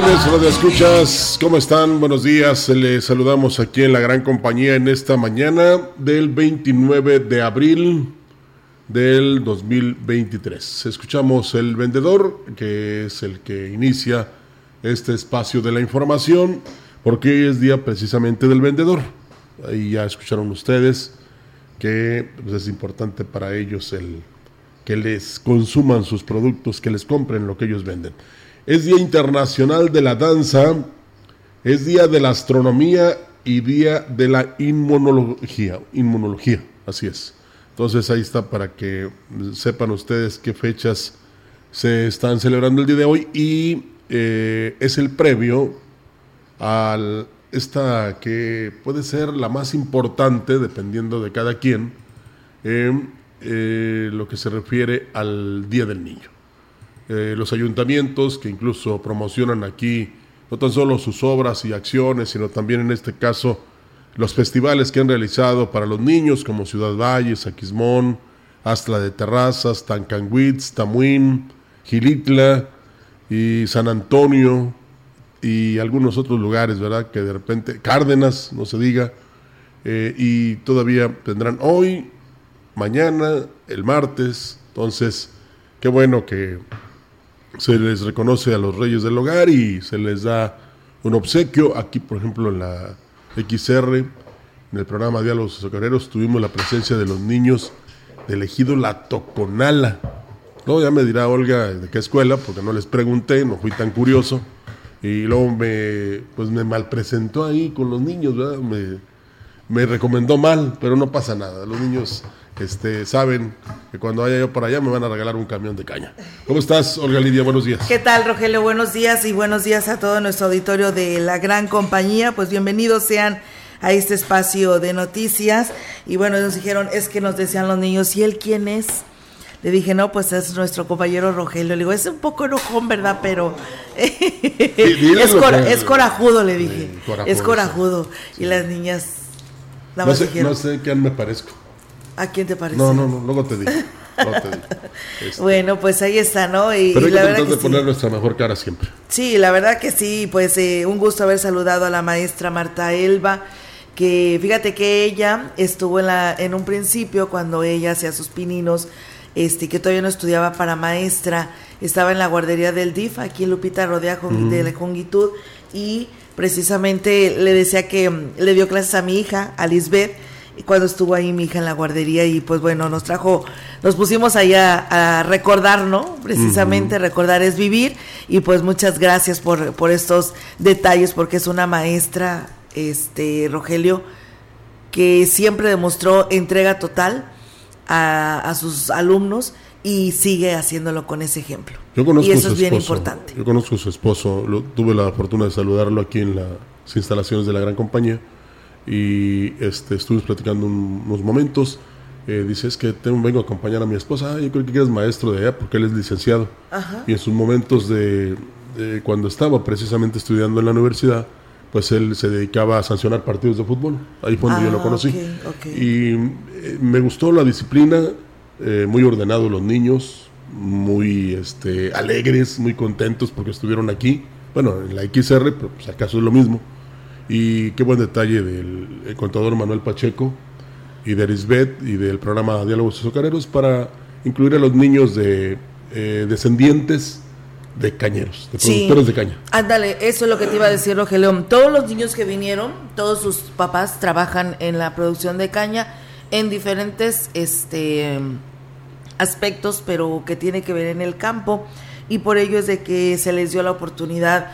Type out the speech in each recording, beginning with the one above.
Radio Escuchas, ¿cómo están? Buenos días. Les saludamos aquí en la gran compañía en esta mañana del 29 de abril del 2023. Escuchamos el vendedor, que es el que inicia este espacio de la información, porque hoy es día precisamente del vendedor. Ahí ya escucharon ustedes que pues, es importante para ellos el que les consuman sus productos, que les compren lo que ellos venden. Es Día Internacional de la Danza, es Día de la Astronomía y Día de la Inmunología. Inmunología, así es. Entonces ahí está para que sepan ustedes qué fechas se están celebrando el día de hoy y eh, es el previo a esta que puede ser la más importante dependiendo de cada quien, eh, lo que se refiere al Día del Niño. Eh, los ayuntamientos que incluso promocionan aquí no tan solo sus obras y acciones, sino también en este caso los festivales que han realizado para los niños como Ciudad Valles, Aquismón, Astla de Terrazas, Tancanguitz, Tamuín, Gilitla y San Antonio y algunos otros lugares, ¿verdad? Que de repente, Cárdenas, no se diga, eh, y todavía tendrán hoy, mañana, el martes, entonces, qué bueno que se les reconoce a los reyes del hogar y se les da un obsequio. Aquí, por ejemplo, en la XR, en el programa Diálogos Socareros, tuvimos la presencia de los niños del ejido La Toconala. No, ya me dirá Olga de qué escuela, porque no les pregunté, no fui tan curioso. Y luego me, pues me malpresentó ahí con los niños. Me, me recomendó mal, pero no pasa nada. Los niños este, saben que cuando vaya yo para allá me van a regalar un camión de caña. ¿Cómo estás, Olga Lidia? Buenos días. ¿Qué tal, Rogelio? Buenos días y buenos días a todo nuestro auditorio de la gran compañía. Pues bienvenidos sean a este espacio de noticias. Y bueno, nos dijeron, es que nos decían los niños, ¿y él quién es? Le dije, no, pues es nuestro compañero Rogelio. Le digo, es un poco enojón, ¿verdad? Pero es, corajudo, le dije. es corajudo. Y las niñas... No sé, no sé quién me parezco. ¿A quién te parece? No, no, no, luego te digo. Este. Bueno, pues ahí está, ¿no? Y, Pero hay la que de poner nuestra mejor cara siempre. Sí, la verdad que sí, pues eh, un gusto haber saludado a la maestra Marta Elba, que fíjate que ella estuvo en, la, en un principio cuando ella hacía sus pininos, este, que todavía no estudiaba para maestra, estaba en la guardería del DIF, aquí en Lupita Rodea de la Jongitud, y precisamente le decía que mm, le dio clases a mi hija, a Lisbeth, cuando estuvo ahí mi hija en la guardería y pues bueno, nos trajo, nos pusimos ahí a, recordar, ¿no? Precisamente recordar es vivir y pues muchas gracias por, por estos detalles porque es una maestra, este, Rogelio, que siempre demostró entrega total a, sus alumnos y sigue haciéndolo con ese ejemplo. Yo conozco y eso su es bien esposo. importante. Yo conozco a su esposo, tuve la fortuna de saludarlo aquí en las instalaciones de la gran compañía y este, estuvimos platicando unos momentos. Eh, dice, es que tengo, vengo a acompañar a mi esposa. Ah, yo creo que eres maestro de allá porque él es licenciado. Y en sus momentos de, cuando estaba precisamente estudiando en la universidad, pues él se dedicaba a sancionar partidos de fútbol. Ahí fue donde yo lo ah, conocí. Y eh, me gustó la disciplina, eh, muy ordenados los niños, muy este, alegres, muy contentos porque estuvieron aquí. Bueno, en la XR, pero pues acaso es lo mismo. Y qué buen detalle del contador Manuel Pacheco y de Erisbet y del programa Diálogos Azucareros para incluir a los niños de eh, descendientes de cañeros, de productores de caña. Ándale, eso es lo que te iba a decir, Rogelio. Todos los niños que vinieron, todos sus papás trabajan en la producción de caña en diferentes este aspectos, pero que tiene que ver en el campo y por ello es de que se les dio la oportunidad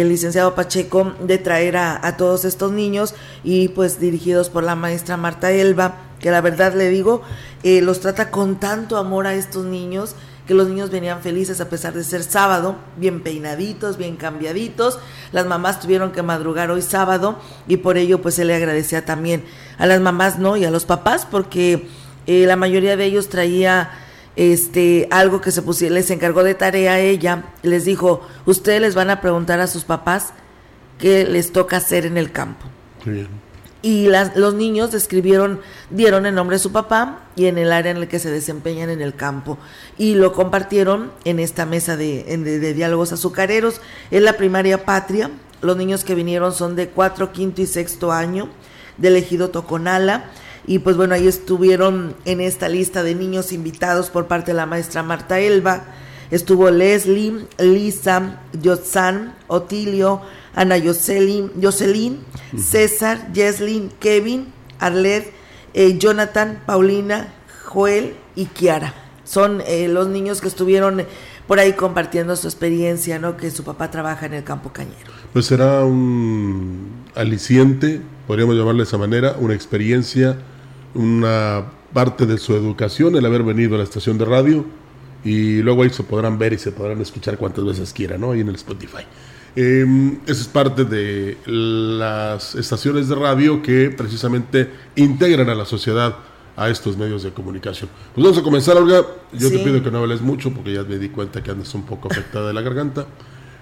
el licenciado Pacheco de traer a, todos estos niños y pues dirigidos por la maestra Marta Elba, que la verdad le digo, eh, los trata con tanto amor a estos niños que los niños venían felices a pesar de ser sábado, bien peinaditos, bien cambiaditos. Las mamás tuvieron que madrugar hoy sábado y por ello pues se le agradecía también a las mamás, ¿no? Y a los papás porque eh, la mayoría de ellos traía este algo que se pusiera, les encargó de tarea a ella, les dijo, ustedes les van a preguntar a sus papás qué les toca hacer en el campo. Y las, los niños describieron, dieron el nombre de su papá y en el área en el que se desempeñan en el campo. Y lo compartieron en esta mesa de, de, diálogos azucareros. En la primaria patria. Los niños que vinieron son de cuatro, quinto y sexto año del ejido Toconala. Y pues bueno, ahí estuvieron en esta lista de niños invitados por parte de la maestra Marta Elba. Estuvo Leslie, Lisa, Yotzan, Otilio, Ana Jocelyn, César, Jeslyn, Kevin, Arlet, eh, Jonathan, Paulina, Joel y Kiara. Son eh, los niños que estuvieron por ahí compartiendo su experiencia, ¿no? Que su papá trabaja en el campo cañero. Pues será un aliciente, podríamos llamarle de esa manera, una experiencia, una parte de su educación, el haber venido a la estación de radio y luego ahí se podrán ver y se podrán escuchar cuantas veces quieran, ¿no? Ahí en el Spotify. Eh, esa es parte de las estaciones de radio que precisamente integran a la sociedad a estos medios de comunicación. Pues vamos a comenzar, Olga. Yo te pido que no hables mucho porque ya me di cuenta que andas un poco afectada de la garganta.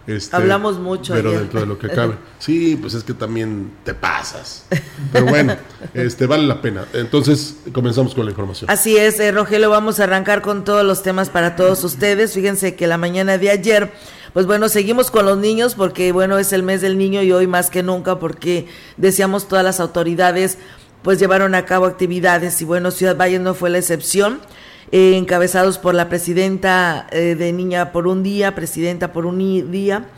Este, Hablamos mucho. Pero dentro de lo que cabe. Sí, pues es que también te pasas. Pero bueno, este vale la pena. Entonces, comenzamos con la información. Así es, eh, Rogelio, vamos a arrancar con todos los temas para todos ustedes. Fíjense que la mañana de ayer, pues bueno, seguimos con los niños porque bueno, es el mes del niño y hoy más que nunca porque deseamos todas las autoridades pues llevaron a cabo actividades y bueno, Ciudad Valle no fue la excepción. Eh, encabezados por la presidenta eh, de Niña por un Día, presidenta por un día,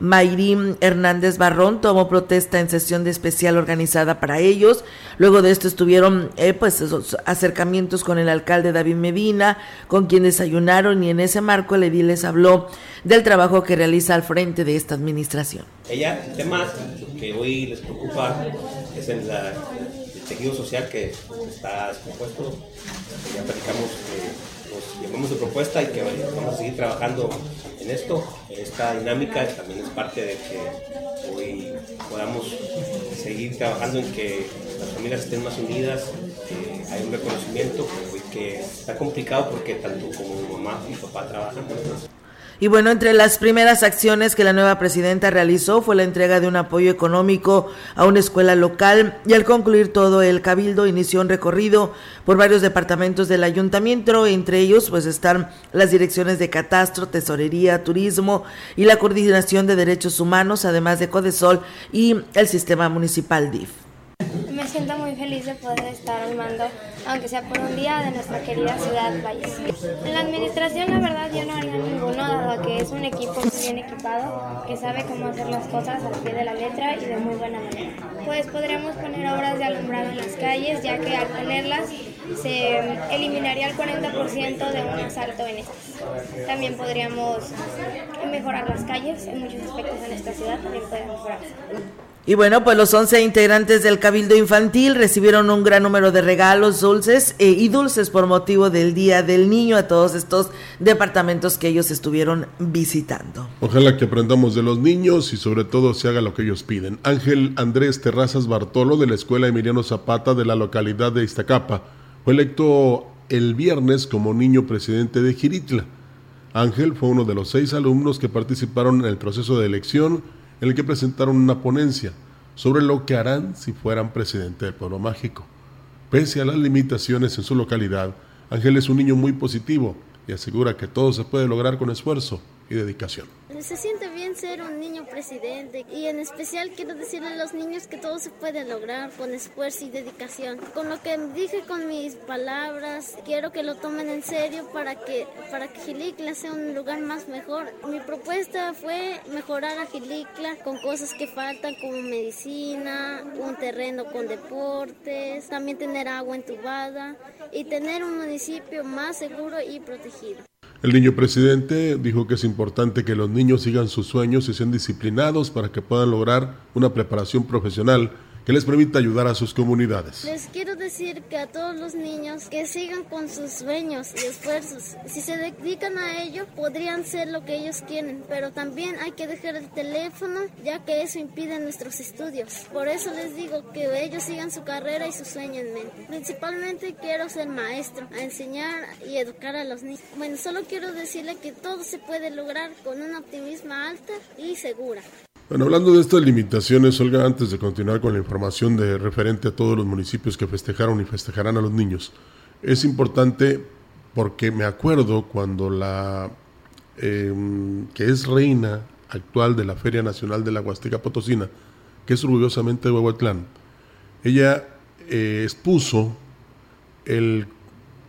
Mayrín Hernández Barrón tomó protesta en sesión de especial organizada para ellos. Luego de esto estuvieron eh, pues esos acercamientos con el alcalde David Medina, con quien desayunaron y en ese marco el les habló del trabajo que realiza al frente de esta administración. Ella, el tema que hoy les preocupa es el tejido social que está descompuesto ya platicamos nos llevamos de propuesta y que vamos a seguir trabajando en esto. Esta dinámica también es parte de que hoy podamos seguir trabajando en que las familias estén más unidas, hay un reconocimiento que, está complicado porque tanto como mamá y papá trabajan. Y bueno, entre las primeras acciones que la nueva presidenta realizó fue la entrega de un apoyo económico a una escuela local y al concluir todo el cabildo inició un recorrido por varios departamentos del ayuntamiento, entre ellos pues están las direcciones de catastro, tesorería, turismo y la coordinación de derechos humanos, además de Codesol y el sistema municipal DIF. Me siento muy feliz de poder estar al mando, aunque sea por un día, de nuestra querida ciudad Valles. En la administración, la verdad, yo no haría ninguno, dado que es un equipo bien equipado, que sabe cómo hacer las cosas al pie de la letra y de muy buena manera. Pues podríamos poner obras de alumbrado en las calles, ya que al tenerlas se eliminaría el 40% de un asalto en estas. También podríamos mejorar las calles, en muchos aspectos en esta ciudad también pueden mejorarse. Y bueno, pues los 11 integrantes del Cabildo Infantil recibieron un gran número de regalos, dulces eh, y dulces por motivo del Día del Niño a todos estos departamentos que ellos estuvieron visitando. Ojalá que aprendamos de los niños y sobre todo se haga lo que ellos piden. Ángel Andrés Terrazas Bartolo de la Escuela Emiliano Zapata de la localidad de Iztacapa fue electo el viernes como niño presidente de Giritla. Ángel fue uno de los seis alumnos que participaron en el proceso de elección en el que presentaron una ponencia sobre lo que harán si fueran presidente del pueblo mágico. Pese a las limitaciones en su localidad, Ángel es un niño muy positivo y asegura que todo se puede lograr con esfuerzo y dedicación. Se siente bien ser un niño presidente y en especial quiero decirle a los niños que todo se puede lograr con esfuerzo y dedicación. Con lo que dije con mis palabras, quiero que lo tomen en serio para que, para que Gilicla sea un lugar más mejor. Mi propuesta fue mejorar a Gilicla con cosas que faltan como medicina, un terreno con deportes, también tener agua entubada y tener un municipio más seguro y protegido. El niño presidente dijo que es importante que los niños sigan sus sueños y sean disciplinados para que puedan lograr una preparación profesional que les permita ayudar a sus comunidades. Les quiero decir que a todos los niños que sigan con sus sueños y esfuerzos. Si se dedican a ello, podrían ser lo que ellos quieren, pero también hay que dejar el teléfono, ya que eso impide nuestros estudios. Por eso les digo que ellos sigan su carrera y su sueño en mente. Principalmente quiero ser maestro, a enseñar y educar a los niños. Bueno, solo quiero decirle que todo se puede lograr con un optimismo alta y segura. Bueno, hablando de estas limitaciones, Olga, antes de continuar con la información de referente a todos los municipios que festejaron y festejarán a los niños, es importante porque me acuerdo cuando la em, que es reina actual de la Feria Nacional de la Huasteca Potosina, que es orgullosamente de Huehuetlán, ella eh, expuso el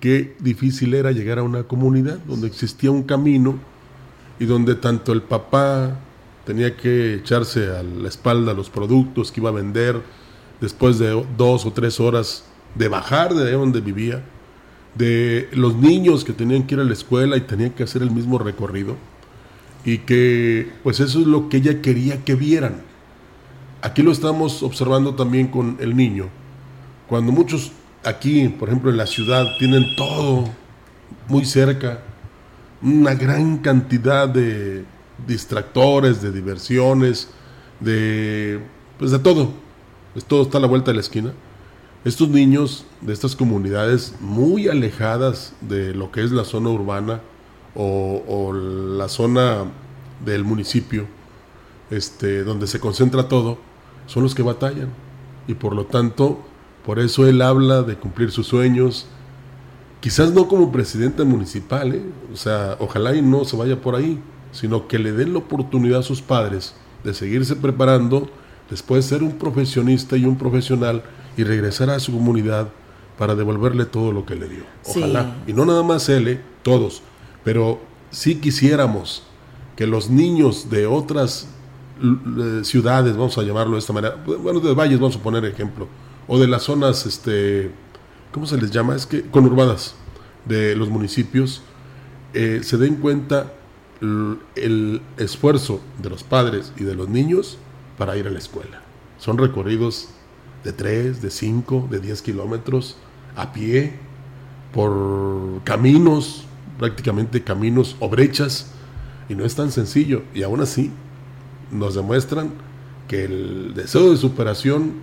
qué difícil era llegar a una comunidad donde existía un camino y donde tanto el papá tenía que echarse a la espalda los productos que iba a vender después de dos o tres horas de bajar de donde vivía, de los niños que tenían que ir a la escuela y tenían que hacer el mismo recorrido, y que pues eso es lo que ella quería que vieran. Aquí lo estamos observando también con el niño. Cuando muchos aquí, por ejemplo en la ciudad, tienen todo muy cerca, una gran cantidad de distractores, de diversiones, de pues de todo. Pues todo está a la vuelta de la esquina. Estos niños de estas comunidades muy alejadas de lo que es la zona urbana o, la zona del municipio, este, donde se concentra todo, son los que batallan. Y por lo tanto, por eso él habla de cumplir sus sueños, quizás no como presidente municipal, ¿eh? o sea, ojalá y no se vaya por ahí, sino que le den la oportunidad a sus padres de seguirse preparando, después ser un profesionista y un profesional y regresar a su comunidad para devolverle todo lo que le dio. Ojalá. Y no nada más él, ¿eh? todos. Pero si quisiéramos que los niños de otras ciudades, vamos a llamarlo de esta manera, bueno, de valles vamos a poner ejemplo, o de las zonas, este, ¿cómo se les llama? Es que conurbadas de los municipios, eh, se den cuenta el esfuerzo de los padres y de los niños para ir a la escuela. Son recorridos de 3, de 5, de 10 kilómetros a pie, por caminos, prácticamente caminos o brechas, y no es tan sencillo. Y aún así nos demuestran que el deseo de superación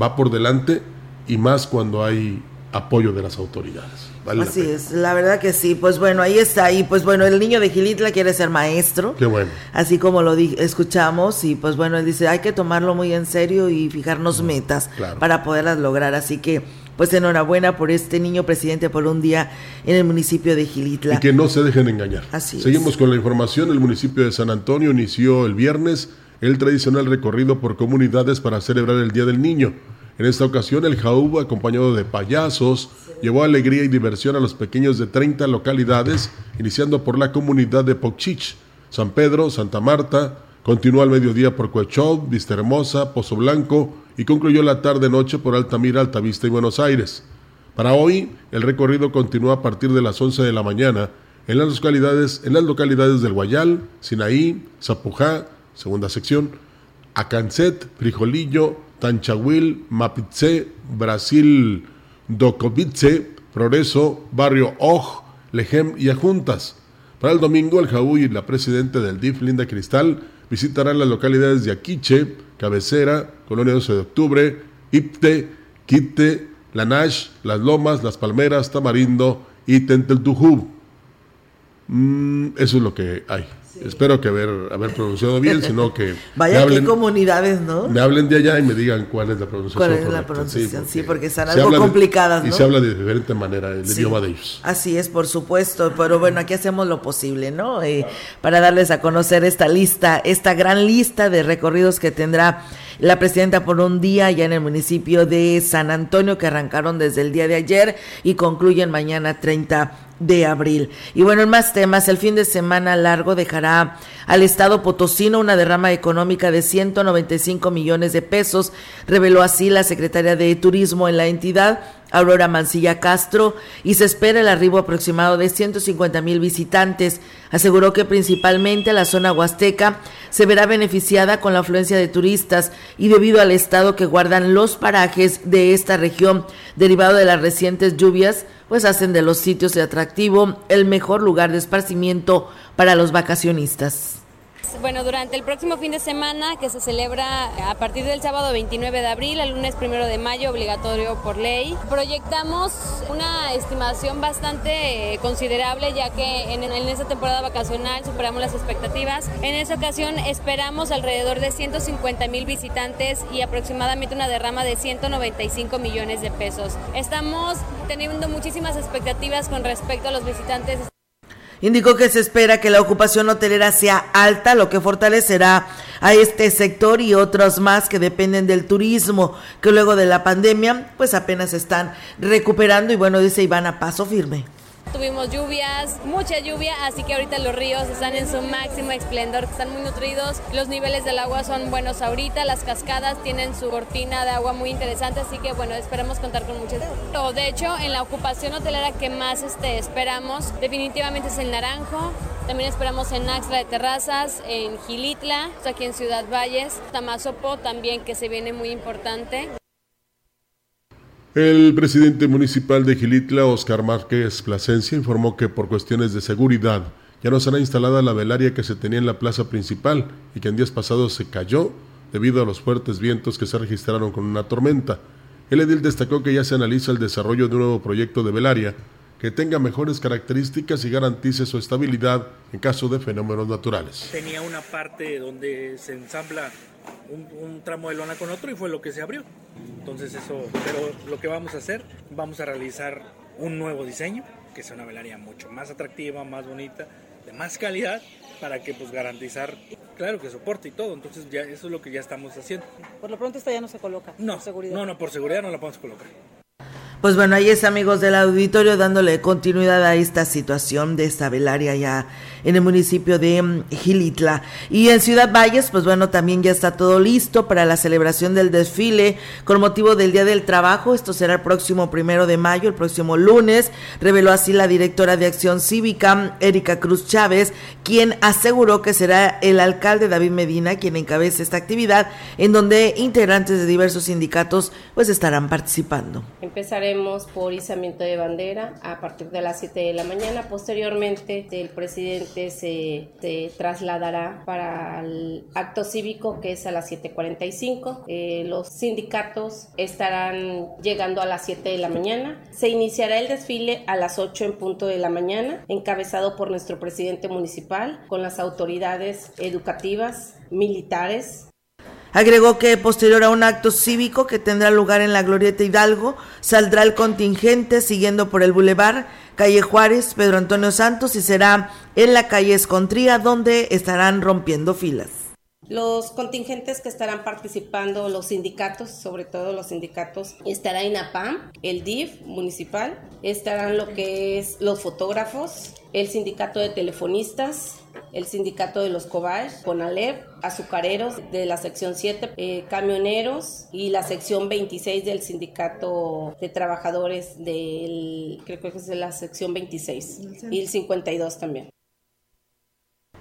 va por delante y más cuando hay apoyo de las autoridades. Así es, la verdad que sí. Pues bueno, ahí está. Y pues bueno, el niño de Gilitla quiere ser maestro. Qué bueno. Así como lo escuchamos. Y pues bueno, él dice, hay que tomarlo muy en serio y fijarnos metas para poderlas lograr. Así que pues enhorabuena por este niño presidente por un día en el municipio de Gilitla. Y que no se dejen engañar. Así Seguimos con la información. El municipio de San Antonio inició el viernes el tradicional recorrido por comunidades para celebrar el Día del Niño. En esta ocasión, el Jaúba, acompañado de payasos, llevó alegría y diversión a los pequeños de 30 localidades, iniciando por la comunidad de Pochich, San Pedro, Santa Marta, continuó al mediodía por Vista Vistahermosa, Pozo Blanco y concluyó la tarde-noche por Altamira, Altavista y Buenos Aires. Para hoy, el recorrido continúa a partir de las 11 de la mañana en las localidades, en las localidades del Guayal, Sinaí, Zapujá, segunda sección, Acancet, Frijolillo, Tanchahuil, Mapitze, Brasil, Docovice, Progreso, Barrio Oj, Lejem y Ajuntas. Para el domingo, el Jaú y la presidenta del DIF, Linda Cristal, visitarán las localidades de Aquiche, Cabecera, Colonia 12 de Octubre, Ipte, Quite, Lanash, Las Lomas, Las Palmeras, Tamarindo y Tenteltujub. Mm, eso es lo que hay. Espero que haber, haber pronunciado bien, sino que... Vaya, qué comunidades, ¿no? Me hablen de allá y me digan cuál es la pronunciación ¿Cuál es la pronunciación? Sí, porque, son algo complicadas, ¿no? Y se habla de diferente manera el idioma de ellos. Así es, por supuesto, pero bueno, aquí hacemos lo posible, ¿no? Eh, para darles a conocer esta lista, esta gran lista de recorridos que tendrá la presidenta por un día ya en el municipio de San Antonio, que arrancaron desde el día de ayer y concluyen mañana 30 de abril. Y bueno, en más temas, el fin de semana largo dejará al Estado Potosino una derrama económica de 195 millones de pesos, reveló así la secretaria de Turismo en la entidad Aurora Mancilla Castro y se espera el arribo aproximado de 150 mil visitantes. Aseguró que principalmente la zona huasteca se verá beneficiada con la afluencia de turistas y debido al estado que guardan los parajes de esta región derivado de las recientes lluvias, pues hacen de los sitios de atractivo el mejor lugar de esparcimiento para los vacacionistas. Bueno, durante el próximo fin de semana que se celebra a partir del sábado 29 de abril al lunes 1 de mayo, obligatorio por ley, proyectamos una estimación bastante considerable ya que en, en esta temporada vacacional superamos las expectativas. En esta ocasión esperamos alrededor de 150 mil visitantes y aproximadamente una derrama de 195 millones de pesos. Estamos teniendo muchísimas expectativas con respecto a los visitantes. Indicó que se espera que la ocupación hotelera sea alta, lo que fortalecerá a este sector y otros más que dependen del turismo, que luego de la pandemia pues apenas están recuperando y bueno, dice Iván a paso firme. Tuvimos lluvias, mucha lluvia, así que ahorita los ríos están en su máximo esplendor, están muy nutridos, los niveles del agua son buenos ahorita, las cascadas tienen su cortina de agua muy interesante, así que bueno, esperamos contar con muchas. De hecho, en la ocupación hotelera que más este, esperamos definitivamente es el Naranjo, también esperamos en Axtra de Terrazas, en Gilitla, aquí en Ciudad Valles, Tamazopo también que se viene muy importante. El presidente municipal de Gilitla, Oscar Márquez Plasencia, informó que por cuestiones de seguridad ya no será instalada la velaria que se tenía en la plaza principal y que en días pasados se cayó debido a los fuertes vientos que se registraron con una tormenta. El edil destacó que ya se analiza el desarrollo de un nuevo proyecto de velaria que tenga mejores características y garantice su estabilidad en caso de fenómenos naturales. Tenía una parte donde se ensambla un, tramo de lona con otro y fue lo que se abrió. Entonces eso, pero lo que vamos a hacer, vamos a realizar un nuevo diseño, que sea una velaria mucho más atractiva, más bonita, de más calidad, para que pues garantizar, claro que soporte y todo. Entonces ya eso es lo que ya estamos haciendo. Por lo pronto esta ya no se coloca. No, por seguridad. no, no, por seguridad no la podemos colocar. Pues bueno, ahí es amigos del auditorio dándole continuidad a esta situación de esta velaria ya en el municipio de mm, Gilitla. Y en Ciudad Valles, pues bueno, también ya está todo listo para la celebración del desfile con motivo del Día del Trabajo. Esto será el próximo primero de mayo, el próximo lunes. Reveló así la directora de Acción Cívica, Erika Cruz Chávez, quien aseguró que será el alcalde David Medina quien encabece esta actividad en donde integrantes de diversos sindicatos pues estarán participando. Empezaremos por izamiento de bandera a partir de las 7 de la mañana. Posteriormente, el presidente se, trasladará para el acto cívico que es a las 7.45. Eh, los sindicatos estarán llegando a las 7 de la mañana. Se iniciará el desfile a las 8 en punto de la mañana, encabezado por nuestro presidente municipal, con las autoridades educativas, militares, Agregó que posterior a un acto cívico que tendrá lugar en la Glorieta Hidalgo, saldrá el contingente siguiendo por el Boulevard, calle Juárez, Pedro Antonio Santos y será en la calle Escontría donde estarán rompiendo filas. Los contingentes que estarán participando, los sindicatos, sobre todo los sindicatos, estará INAPAM, el DIF municipal, estarán lo que es los fotógrafos, el sindicato de telefonistas, el sindicato de los Cobach, CONALEP, azucareros de la sección 7, eh, camioneros y la sección 26 del sindicato de trabajadores del, creo que es de la sección 26 y el 52 también.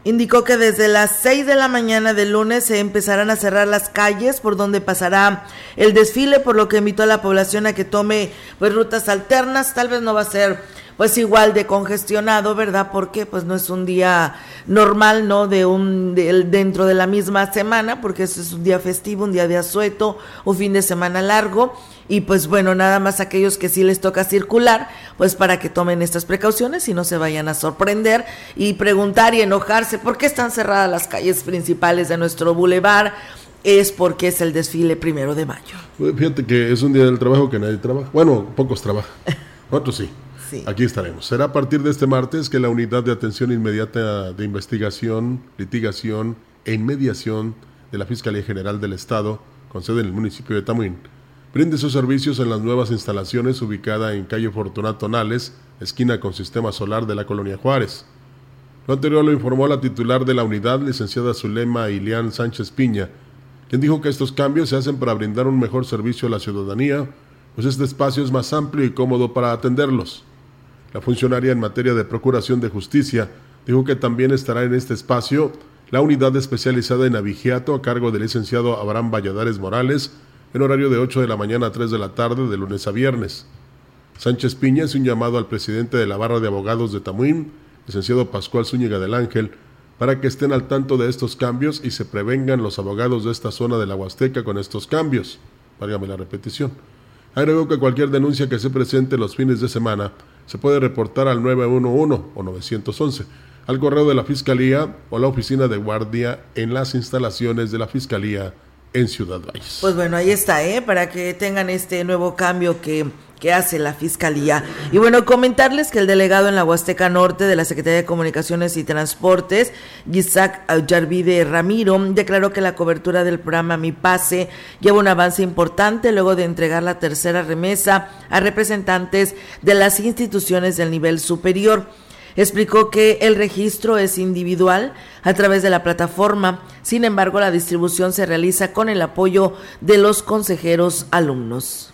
indicó que desde las 6 de la mañana del lunes se empezarán a cerrar las calles por donde pasará el desfile, por lo que invitó a la población a que tome pues rutas alternas, tal vez no va a ser pues igual de congestionado, ¿verdad? Porque pues no es un día normal, ¿no? De un dentro de la misma semana, porque es un día festivo, un día de asueto, un fin de semana largo y pues bueno, nada más aquellos que sí les toca circular, pues para que tomen estas precauciones y no se vayan a sorprender y preguntar y enojarse por qué están cerradas las calles principales de nuestro bulevar es porque es el desfile primero de mayo. Fíjate que es un día del trabajo que nadie trabaja. Bueno, pocos trabajan. Otros sí. Aquí estaremos. Será a partir de este martes que la Unidad de Atención Inmediata de Investigación, Litigación e Inmediación de la Fiscalía General del Estado, con sede en el municipio de Tamuín, brinde sus servicios en las nuevas instalaciones ubicada en calle Fortunato Nales, esquina con sistema solar de la colonia Juárez. Lo anterior lo informó la titular de la unidad, licenciada Zulema Ilián Sánchez Piña, quien dijo que estos cambios se hacen para brindar un mejor servicio a la ciudadanía, pues este espacio es más amplio y cómodo para atenderlos. La funcionaria en materia de procuración de justicia dijo que también estará en este espacio la unidad especializada en abigeato a cargo del licenciado Abraham Valladares Morales, en horario de 8 de la mañana a 3 de la tarde de lunes a viernes. Sánchez Piña es un llamado al presidente de la Barra de Abogados de Tamuín, licenciado Pascual Zúñiga del Ángel, para que estén al tanto de estos cambios y se prevengan los abogados de esta zona de la Huasteca con estos cambios. Válgame la repetición. Agregó que cualquier denuncia que se presente los fines de semana se puede reportar al 911 o 911, al correo de la Fiscalía o la oficina de guardia en las instalaciones de la Fiscalía en Ciudad Valles. Pues bueno, ahí está, ¿eh? Para que tengan este nuevo cambio que, que hace la Fiscalía. Y bueno, comentarles que el delegado en la Huasteca Norte de la Secretaría de Comunicaciones y Transportes, Isaac Yarvide Ramiro, declaró que la cobertura del programa Mi Pase lleva un avance importante luego de entregar la tercera remesa a representantes de las instituciones del nivel superior. Explicó que el registro es individual a través de la plataforma, sin embargo la distribución se realiza con el apoyo de los consejeros alumnos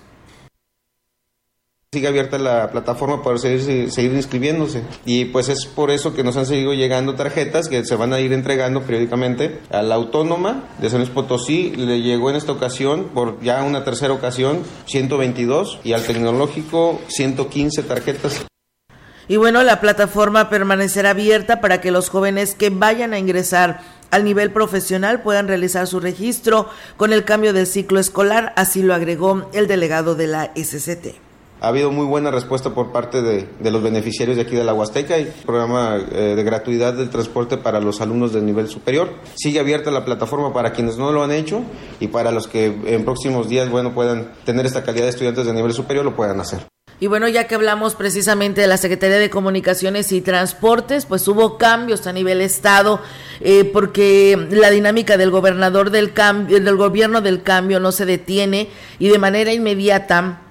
sigue abierta la plataforma para seguir, seguir, inscribiéndose. Y pues es por eso que nos han seguido llegando tarjetas que se van a ir entregando periódicamente. A la autónoma de San Luis Potosí le llegó en esta ocasión, por ya una tercera ocasión, 122 y al tecnológico 115 tarjetas. Y bueno, la plataforma permanecerá abierta para que los jóvenes que vayan a ingresar al nivel profesional puedan realizar su registro con el cambio del ciclo escolar, así lo agregó el delegado de la SCT. Ha habido muy buena respuesta por parte de, los beneficiarios de aquí de la Huasteca y programa eh, de gratuidad del transporte para los alumnos del nivel superior. Sigue abierta la plataforma para quienes no lo han hecho y para los que en próximos días bueno, puedan tener esta calidad de estudiantes de nivel superior lo puedan hacer. Y bueno, ya que hablamos precisamente de la Secretaría de Comunicaciones y Transportes, pues hubo cambios a nivel Estado, eh, porque la dinámica del gobernador del cambio, del gobierno del cambio no se detiene y de manera inmediata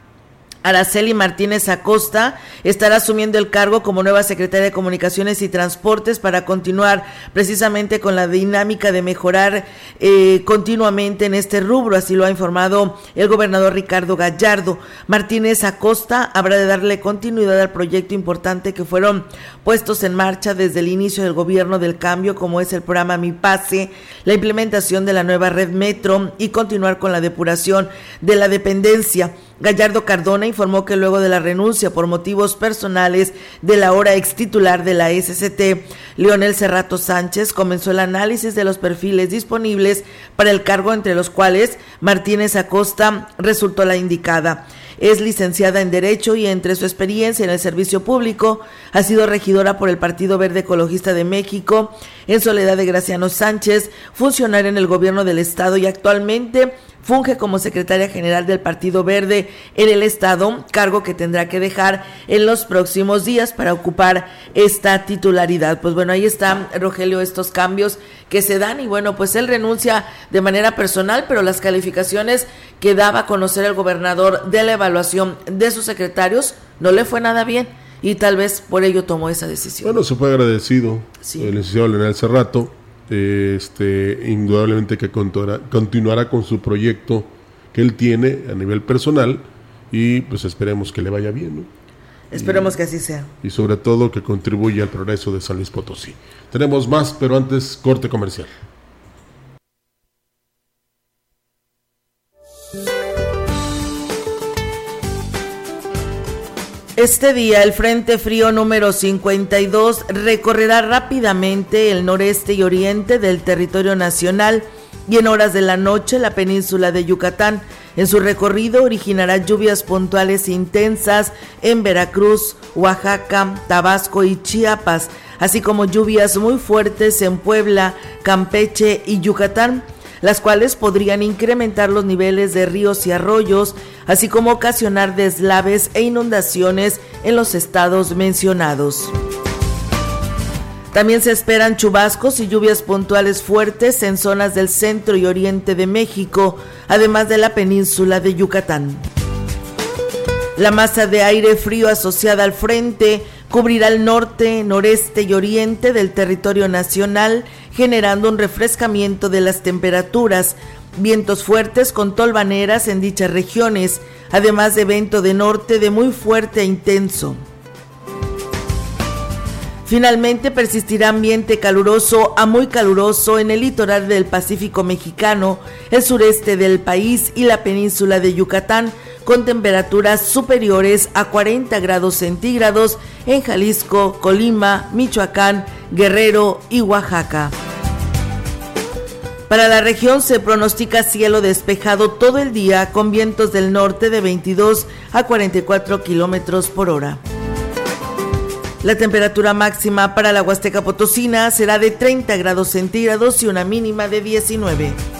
Araceli Martínez Acosta estará asumiendo el cargo como nueva secretaria de Comunicaciones y Transportes para continuar precisamente con la dinámica de mejorar eh, continuamente en este rubro, así lo ha informado el gobernador Ricardo Gallardo. Martínez Acosta habrá de darle continuidad al proyecto importante que fueron puestos en marcha desde el inicio del gobierno del cambio, como es el programa Mi Pase, la implementación de la nueva red Metro y continuar con la depuración de la dependencia. Gallardo Cardona informó que luego de la renuncia por motivos personales de la hora ex titular de la SCT, Leonel Cerrato Sánchez comenzó el análisis de los perfiles disponibles para el cargo entre los cuales Martínez Acosta resultó la indicada. Es licenciada en Derecho y entre su experiencia en el servicio público ha sido regidora por el Partido Verde Ecologista de México, en Soledad de Graciano Sánchez, funcionaria en el gobierno del Estado y actualmente funge como secretaria general del Partido Verde en el Estado, cargo que tendrá que dejar en los próximos días para ocupar esta titularidad. Pues bueno, ahí está, Rogelio, estos cambios que se dan y bueno, pues él renuncia de manera personal, pero las calificaciones que daba a conocer el gobernador de la evaluación de sus secretarios no le fue nada bien y tal vez por ello tomó esa decisión. Bueno, se fue agradecido el licenciado Leonel Cerrato este, indudablemente que continuará, con su proyecto que él tiene a nivel personal y pues esperemos que le vaya bien. Esperemos que así sea. Y sobre todo que contribuya al progreso de San Luis Potosí. Tenemos más, pero antes corte comercial. Este día el Frente Frío número 52 recorrerá rápidamente el noreste y oriente del territorio nacional y en horas de la noche la península de Yucatán. En su recorrido originará lluvias puntuales intensas en Veracruz, Oaxaca, Tabasco y Chiapas, así como lluvias muy fuertes en Puebla, Campeche y Yucatán las cuales podrían incrementar los niveles de ríos y arroyos, así como ocasionar deslaves e inundaciones en los estados mencionados. También se esperan chubascos y lluvias puntuales fuertes en zonas del centro y oriente de México, además de la península de Yucatán. La masa de aire frío asociada al frente cubrirá el norte, noreste y oriente del territorio nacional, generando un refrescamiento de las temperaturas, vientos fuertes con tolvaneras en dichas regiones, además de viento de norte de muy fuerte e intenso. Finalmente persistirá ambiente caluroso a muy caluroso en el litoral del Pacífico mexicano, el sureste del país y la península de Yucatán, con temperaturas superiores a 40 grados centígrados en Jalisco, Colima, Michoacán, Guerrero y Oaxaca. Para la región se pronostica cielo despejado todo el día con vientos del norte de 22 a 44 kilómetros por hora. La temperatura máxima para la Huasteca Potosina será de 30 grados centígrados y una mínima de 19.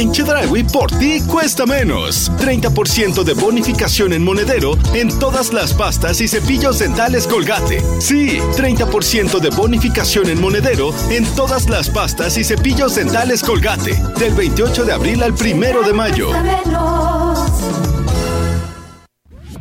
En Chedraui por ti cuesta menos. 30% de bonificación en monedero en todas las pastas y cepillos dentales Colgate. Sí, 30% de bonificación en monedero en todas las pastas y cepillos dentales Colgate. Del 28 de abril al 1 de mayo.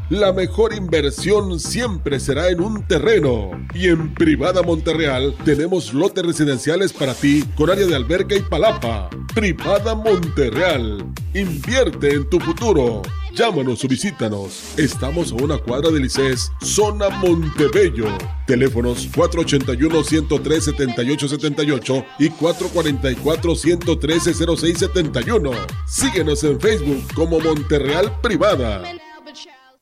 La mejor inversión siempre será en un terreno. Y en Privada Monterreal tenemos lotes residenciales para ti con área de alberca y palapa. Privada Monterreal. Invierte en tu futuro. Llámanos o visítanos. Estamos a una cuadra de Licés, zona Montebello. Teléfonos 481-103-7878 y 444-113-0671. Síguenos en Facebook como Monterreal Privada.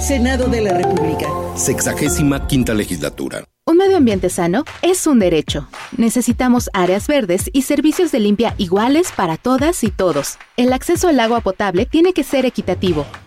Senado de la República. Sexagésima quinta legislatura. Un medio ambiente sano es un derecho. Necesitamos áreas verdes y servicios de limpia iguales para todas y todos. El acceso al agua potable tiene que ser equitativo,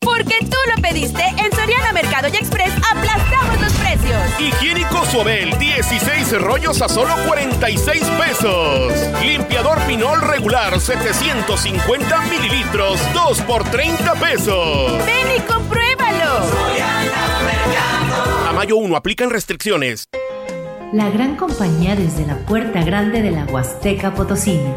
Porque tú lo pediste, en Soriana Mercado y Express aplastamos los precios. Higiénico Suabel, 16 rollos a solo 46 pesos. Limpiador Pinol regular, 750 mililitros, 2 por 30 pesos. Ven y compruébalo. Soriana Mercado mayo 1 aplican restricciones. La gran compañía desde la puerta grande de la Huasteca Potosina.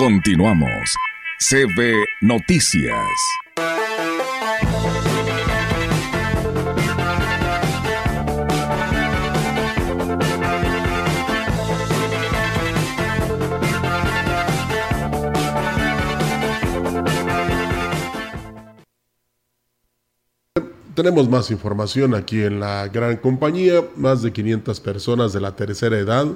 Continuamos. CB Noticias. Tenemos más información aquí en la gran compañía. Más de 500 personas de la tercera edad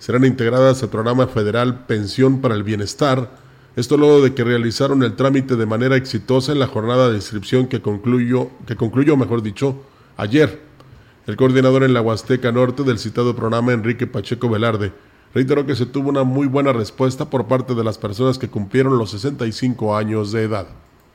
serán integradas al programa federal Pensión para el Bienestar. Esto luego de que realizaron el trámite de manera exitosa en la jornada de inscripción que concluyó, que concluyó, mejor dicho, ayer. El coordinador en la Huasteca Norte del citado programa, Enrique Pacheco Velarde, reiteró que se tuvo una muy buena respuesta por parte de las personas que cumplieron los 65 años de edad.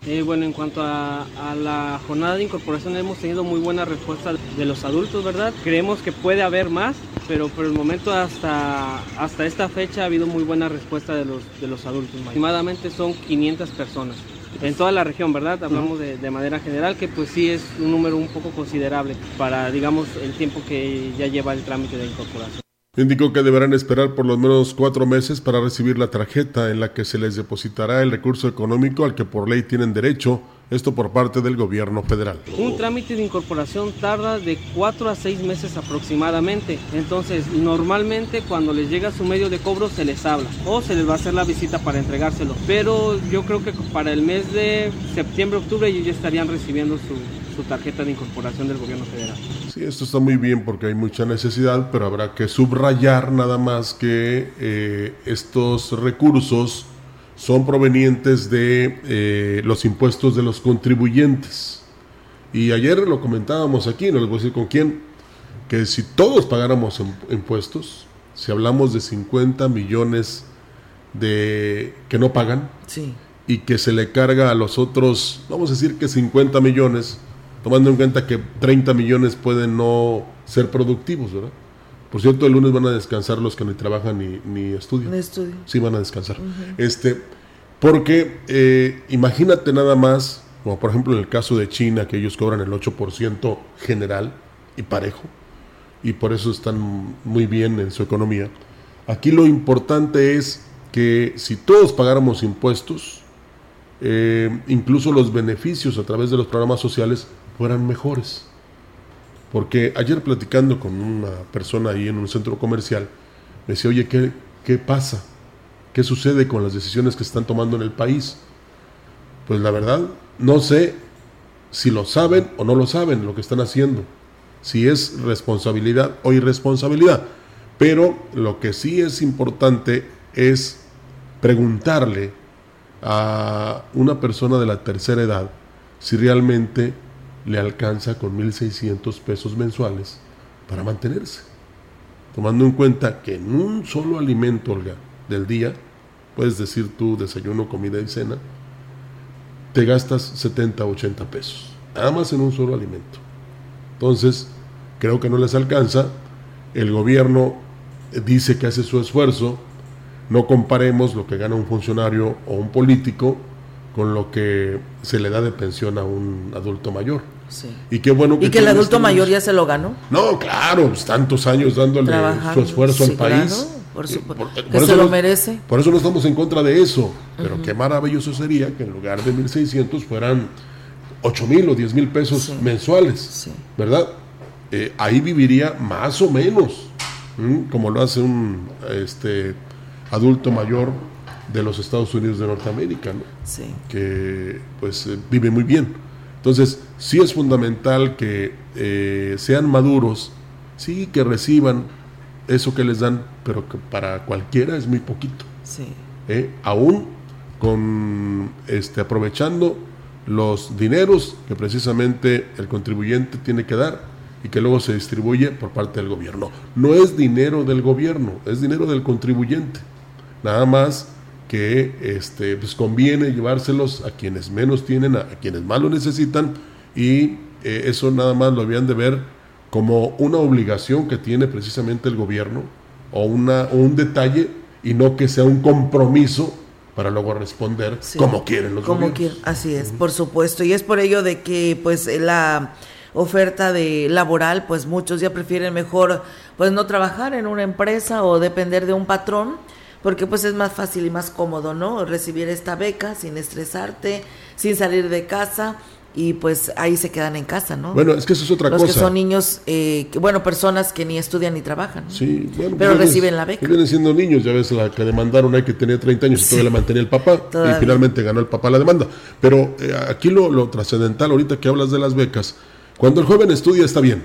Eh, bueno, en cuanto a, la jornada de incorporación hemos tenido muy buena respuesta de los adultos, ¿verdad? Creemos que puede haber más, pero por el momento hasta, hasta esta fecha ha habido muy buena respuesta de los, de los adultos. Aproximadamente son 500 personas. En toda la región, ¿verdad? Hablamos de, de manera general, que pues sí es un número un poco considerable para, digamos, el tiempo que ya lleva el trámite de incorporación. Indicó que deberán esperar por lo menos cuatro meses para recibir la tarjeta en la que se les depositará el recurso económico al que por ley tienen derecho, esto por parte del gobierno federal. Un trámite de incorporación tarda de cuatro a seis meses aproximadamente. Entonces, normalmente cuando les llega su medio de cobro se les habla o se les va a hacer la visita para entregárselo. Pero yo creo que para el mes de septiembre, octubre ellos ya estarían recibiendo su, su tarjeta de incorporación del gobierno federal. Sí, esto está muy bien porque hay mucha necesidad, pero habrá que subrayar nada más que eh, estos recursos son provenientes de eh, los impuestos de los contribuyentes. Y ayer lo comentábamos aquí, no les voy a decir con quién, que si todos pagáramos impuestos, si hablamos de 50 millones de que no pagan sí. y que se le carga a los otros, vamos a decir que 50 millones, tomando en cuenta que 30 millones pueden no ser productivos, ¿verdad? Por cierto, el lunes van a descansar los que ni trabajan ni, ni estudian. No estudio. Sí, van a descansar. Uh -huh. Este, porque eh, imagínate nada más, como por ejemplo en el caso de China, que ellos cobran el 8% general y parejo, y por eso están muy bien en su economía. Aquí lo importante es que si todos pagáramos impuestos, eh, incluso los beneficios a través de los programas sociales fueran mejores. Porque ayer platicando con una persona ahí en un centro comercial, me decía, oye, ¿qué, qué pasa? ¿Qué sucede con las decisiones que están tomando en el país? Pues la verdad, no sé si lo saben o no lo saben lo que están haciendo, si es responsabilidad o irresponsabilidad. Pero lo que sí es importante es preguntarle a una persona de la tercera edad si realmente le alcanza con 1.600 pesos mensuales para mantenerse. Tomando en cuenta que en un solo alimento, Olga, del día, puedes decir tu desayuno, comida y cena, te gastas 70, 80 pesos. Nada más en un solo alimento. Entonces, creo que no les alcanza. El gobierno dice que hace su esfuerzo. No comparemos lo que gana un funcionario o un político con lo que se le da de pensión a un adulto mayor. Sí. Y qué bueno que ¿Y que el adulto mayor ya se lo ganó? No, claro, pues, tantos años dándole Trabajando, su esfuerzo sí, al país. claro, por su- por, que por se eso lo no- merece. Por eso no estamos en contra de eso. Pero qué maravilloso sería que en lugar de 1.600 fueran 8 mil o 10 mil pesos mensuales. ¿Verdad? Eh, ahí viviría más o menos, ¿m? como lo hace un este, adulto mayor de los Estados Unidos de Norteamérica, ¿no? Que pues eh, vive muy bien. Entonces, sí es fundamental que eh, sean maduros, sí que reciban eso que les dan, pero que para cualquiera es muy poquito. Sí. ¿eh? Aún con este aprovechando los dineros que precisamente el contribuyente tiene que dar y que luego se distribuye por parte del gobierno. No es dinero del gobierno, es dinero del contribuyente. Nada más que este, pues conviene llevárselos a quienes menos tienen, a, quienes más lo necesitan y eh, eso nada más lo habían de ver como una obligación que tiene precisamente el gobierno o, una, un detalle y no que sea un compromiso para luego responder como quieren los como quieren, así es, por supuesto, y es por ello de que pues la oferta de laboral, pues muchos ya prefieren mejor pues no trabajar en una empresa o depender de un patrón, porque pues es más fácil y más cómodo, ¿no? Recibir esta beca sin estresarte, sin salir de casa y pues ahí se quedan en casa, ¿no? Bueno, es que eso es otra Los cosa. que son niños, eh, que, bueno, personas que ni estudian ni trabajan. ¿no? Sí, bueno, Pero pues, reciben la beca. Vienen siendo niños, ya ves, la que demandaron hay que tenía 30 años y todavía la mantenía el papá. Todavía. Y finalmente ganó el papá la demanda. Pero eh, aquí lo, lo trascendental, ahorita que hablas de las becas, cuando el joven estudia está bien.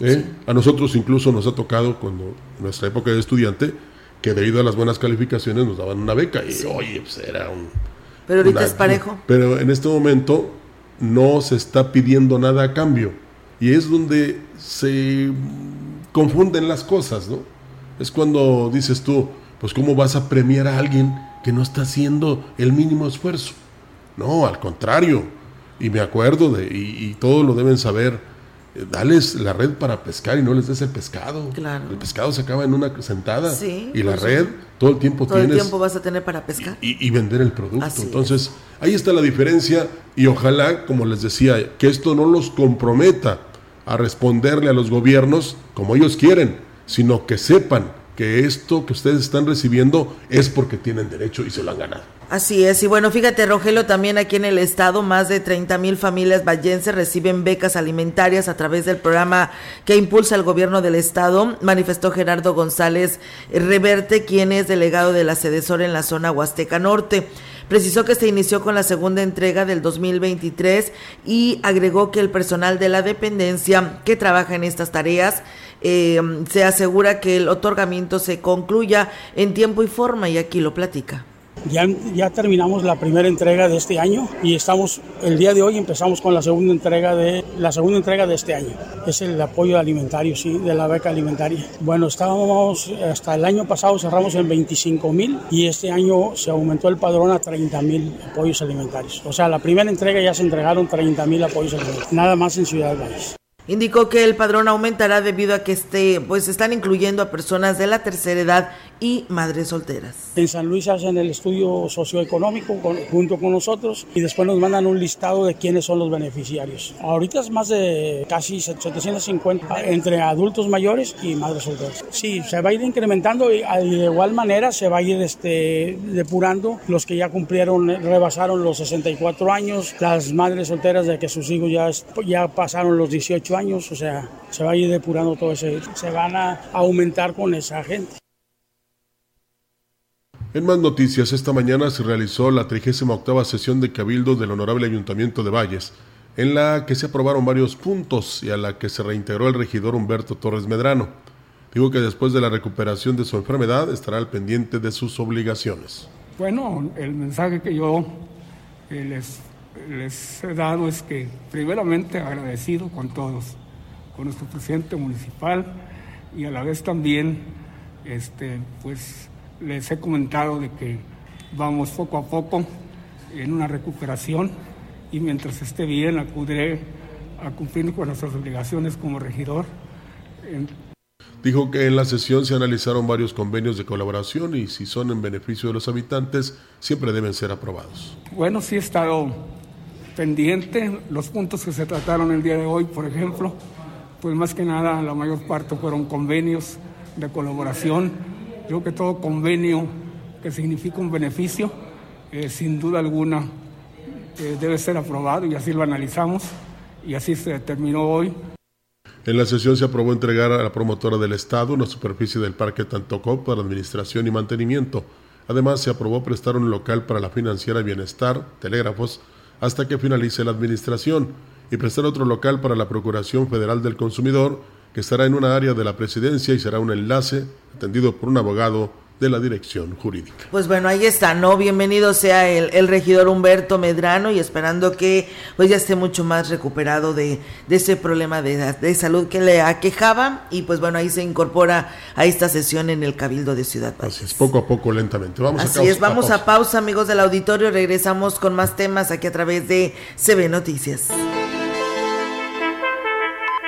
¿eh? A nosotros incluso nos ha tocado, cuando en nuestra época de estudiante, que debido a las buenas calificaciones nos daban una beca. Y oye, pues era un... Pero ahorita una- es parejo. Pero en este momento no se está pidiendo nada a cambio. Y es donde se confunden las cosas, ¿no? Es cuando dices tú, pues ¿cómo vas a premiar a alguien que no está haciendo el mínimo esfuerzo? No, al contrario. Y me acuerdo de, y, y todos lo deben saber, dales la red para pescar y no les des el pescado. Claro. El pescado se acaba en una sentada. Sí, y la red todo el tiempo Todo el tienes tiempo vas a tener para pescar. y, y vender el producto. Así es. Entonces, ahí está la diferencia y ojalá, como les decía, que esto no los comprometa a responderle a los gobiernos como ellos quieren, sino que sepan que esto que ustedes están recibiendo es porque tienen derecho y se lo han ganado. Así es, y bueno, fíjate Rogelio, también aquí en el estado más de 30 mil familias vallenses reciben becas alimentarias a través del programa que impulsa el gobierno del estado, manifestó Gerardo González Reverte, quien es delegado de la Sedesor en la zona Huasteca Norte. Precisó que se inició con la segunda entrega del 2023 y agregó que el personal de la dependencia que trabaja en estas tareas eh, se asegura que el otorgamiento se concluya en tiempo y forma y aquí lo platica. Ya, ya terminamos la primera entrega de este año y estamos el día de hoy empezamos con la segunda entrega de la segunda entrega de este año. Es el apoyo alimentario, sí, de la beca alimentaria. Bueno, estábamos hasta el año pasado cerramos en 25 mil y este año se aumentó el padrón a 30 mil apoyos alimentarios. O sea, la primera entrega ya se entregaron 30 mil apoyos alimentarios, nada más en Ciudad Valles. Indicó que el padrón aumentará debido a que este, pues están incluyendo a personas de la tercera edad y madres solteras. En San Luis hacen el estudio socioeconómico con- junto con nosotros y después nos mandan un listado de quiénes son los beneficiarios. Ahorita es más de casi 750 entre adultos mayores y madres solteras. Sí, se va a ir incrementando y ah, y de igual manera se va a ir este, depurando los que ya cumplieron, rebasaron los 64 años, las madres solteras de que sus hijos ya, ya pasaron los 18 años, o sea, se va a ir depurando todo ese, se van a aumentar con esa gente. En más noticias, esta mañana se realizó la 38 sesión de Cabildo del Honorable Ayuntamiento de Valles, en la que se aprobaron varios puntos y a la que se reintegró el regidor Humberto Torres Medrano. Digo que después de la recuperación de su enfermedad estará al pendiente de sus obligaciones. Bueno, el mensaje que yo eh, les, les he dado es que primeramente agradecido con todos, con nuestro presidente municipal y a la vez también este, pues les he comentado de que vamos poco a poco en una recuperación y mientras esté bien acudiré a cumplir con nuestras obligaciones como regidor. Dijo que en la sesión se analizaron varios convenios de colaboración y si son en beneficio de los habitantes, siempre deben ser aprobados. Bueno, sí he estado pendiente. Los puntos que se trataron el día de hoy, por ejemplo, pues más que nada la mayor parte fueron convenios de colaboración. Creo que todo convenio que significa un beneficio, eh, sin duda alguna, eh, debe ser aprobado y así lo analizamos y así se determinó hoy. En la sesión se aprobó entregar a la promotora del Estado una superficie del Parque Tantocó para administración y mantenimiento. Además, se aprobó prestar un local para la financiera Bienestar, Telégrafos, hasta que finalice la administración, y prestar otro local para la Procuración Federal del Consumidor, que estará en una área de la presidencia y será un enlace atendido por un abogado de la dirección jurídica. Pues bueno, ahí está, ¿no? Bienvenido sea el, regidor Humberto Medrano y esperando que pues ya esté mucho más recuperado de, de ese problema de, de, salud que le aquejaba y pues bueno, ahí se incorpora a esta sesión en el Cabildo de Ciudad Valles. Así es, poco a poco, lentamente. Vamos Así es, vamos a pausa. amigos del auditorio, regresamos con más temas aquí a través de CB Noticias.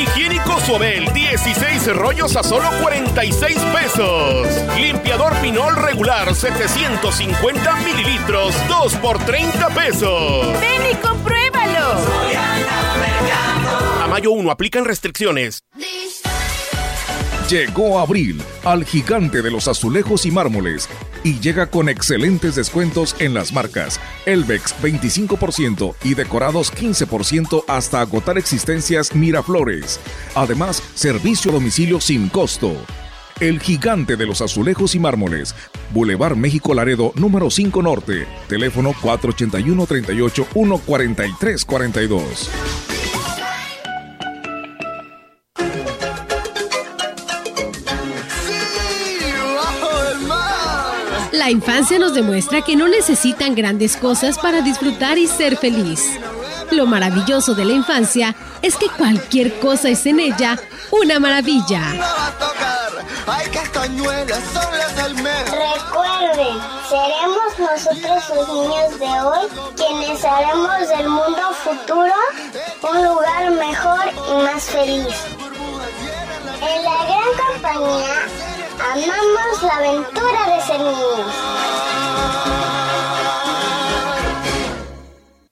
Higiénico Suabel, 16 rollos a solo 46 pesos. Limpiador Pinol regular, 750 mililitros, 2 por 30 pesos. Ven y compruébalo. A mayo 1 aplican restricciones. Llegó abril al gigante de los azulejos y mármoles y llega con excelentes descuentos en las marcas Elvex 25% y decorados 15% hasta agotar existencias Miraflores. Además, servicio a domicilio sin costo. El gigante de los azulejos y mármoles. Boulevard México Laredo, número 5 Norte. Teléfono 481 38 143 42. La infancia nos demuestra que no necesitan grandes cosas para disfrutar y ser feliz. Lo maravilloso de la infancia es que cualquier cosa es en ella una maravilla. Recuerden, seremos nosotros los niños de hoy quienes haremos del mundo futuro un lugar mejor y más feliz. En la gran compañía Amamos la aventura de ser niños.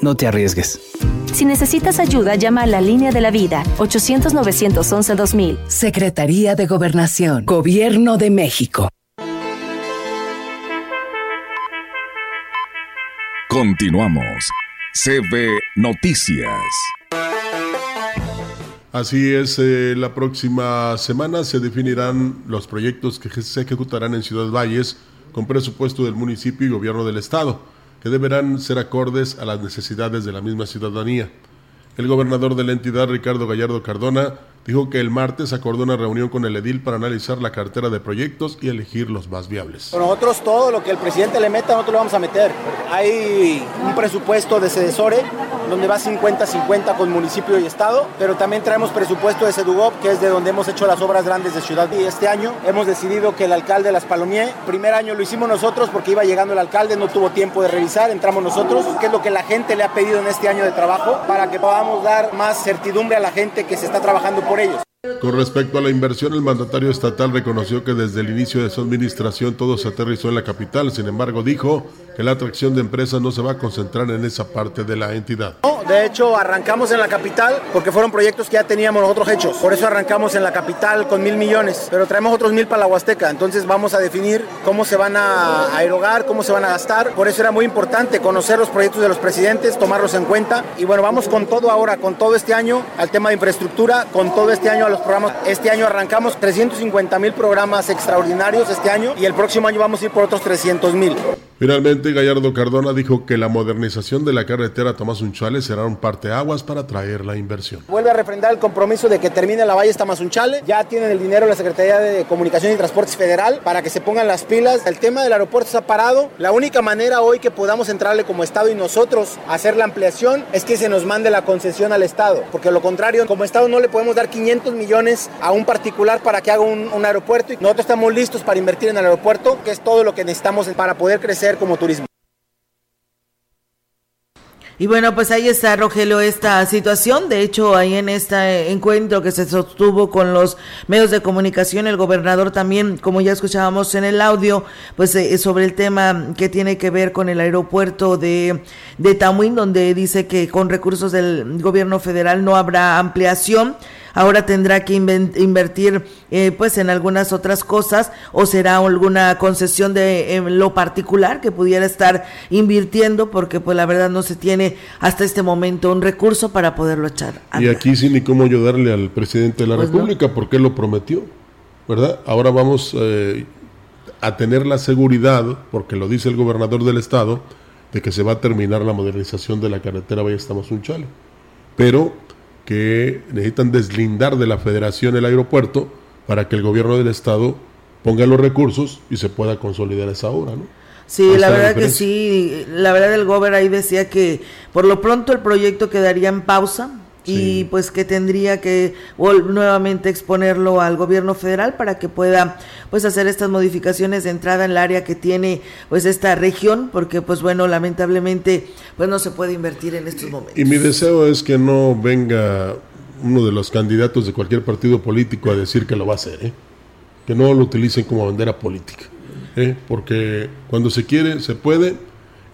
No te arriesgues. Si necesitas ayuda, llama a la línea de la vida 800-911-2000. Secretaría de Gobernación, Gobierno de México. Continuamos. CB Noticias. Así es, eh, la próxima semana se definirán los proyectos que se ejecutarán en Ciudad Valles con presupuesto del municipio y gobierno del estado que deberán ser acordes a las necesidades de la misma ciudadanía. El gobernador de la entidad, Ricardo Gallardo Cardona, dijo que el martes acordó una reunión con el edil para analizar la cartera de proyectos y elegir los más viables. nosotros todo lo que el presidente le meta, nosotros lo vamos a meter. Hay un presupuesto de Sedesore donde va 50-50 con municipio y estado, pero también traemos presupuesto de Sedugop, que es de donde hemos hecho las obras grandes de ciudad. Y este año hemos decidido que el alcalde de Las Palomier, primer año lo hicimos nosotros porque iba llegando el alcalde, no tuvo tiempo de revisar, entramos nosotros, que es lo que la gente le ha pedido en este año de trabajo, para que podamos dar más certidumbre a la gente que se está trabajando por ellos. Con respecto a la inversión, el mandatario estatal reconoció que desde el inicio de su administración todo se aterrizó en la capital. Sin embargo, dijo que la atracción de empresas no se va a concentrar en esa parte de la entidad. De hecho, arrancamos en la capital porque fueron proyectos que ya teníamos nosotros hechos. Por eso arrancamos en la capital con mil millones, pero traemos otros mil para la Huasteca. Entonces vamos a definir cómo se van a erogar, cómo se van a gastar. Por eso era muy importante conocer los proyectos de los presidentes, tomarlos en cuenta. Y bueno, vamos con todo ahora, con todo este año al tema de infraestructura, con todo este año a los programas. Este año arrancamos 350 mil programas extraordinarios este año y el próximo año vamos a ir por otros 300 mil. Finalmente, Gallardo Cardona dijo que la modernización de la carretera Tomás Unchales será un parteaguas para traer la inversión. Vuelve a refrendar el compromiso de que termine la Valle Tamazunchale. Ya tienen el dinero la Secretaría de Comunicación y Transportes Federal para que se pongan las pilas. El tema del aeropuerto está parado. La única manera hoy que podamos entrarle como Estado y nosotros hacer la ampliación es que se nos mande la concesión al Estado. Porque lo contrario, como Estado no le podemos dar 500 millones a un particular para que haga un, un aeropuerto. Y nosotros estamos listos para invertir en el aeropuerto, que es todo lo que necesitamos para poder crecer como turismo. Y bueno, pues ahí está, Rogelio, esta situación. De hecho, ahí en este encuentro que se sostuvo con los medios de comunicación, el gobernador también, como ya escuchábamos en el audio, pues eh, sobre el tema que tiene que ver con el aeropuerto de, de Tamuín, donde dice que con recursos del gobierno federal no habrá ampliación ahora tendrá que invertir eh, pues en algunas otras cosas o será alguna concesión de eh, lo particular que pudiera estar invirtiendo porque pues la verdad no se tiene hasta este momento un recurso para poderlo echar. Y aquí sin ni cómo ayudarle al presidente de la pues República porque lo prometió, ¿verdad? Ahora vamos eh, a tener la seguridad, porque lo dice el gobernador del estado, de que se va a terminar la modernización de la carretera Valle Unchale. Pero que necesitan deslindar de la federación el aeropuerto para que el gobierno del estado ponga los recursos y se pueda consolidar esa obra, ¿no? Sí, la verdad que sí, la verdad el gobernador ahí decía que por lo pronto el proyecto quedaría en pausa, y pues que tendría que nuevamente exponerlo al gobierno federal para que pueda pues hacer estas modificaciones de entrada en el área que tiene pues esta región porque pues bueno lamentablemente pues no se puede invertir en estos momentos. Y mi deseo es que no venga uno de los candidatos de cualquier partido político a decir que lo va a hacer, ¿eh? que no lo utilicen como bandera política, ¿eh? porque cuando se quiere se puede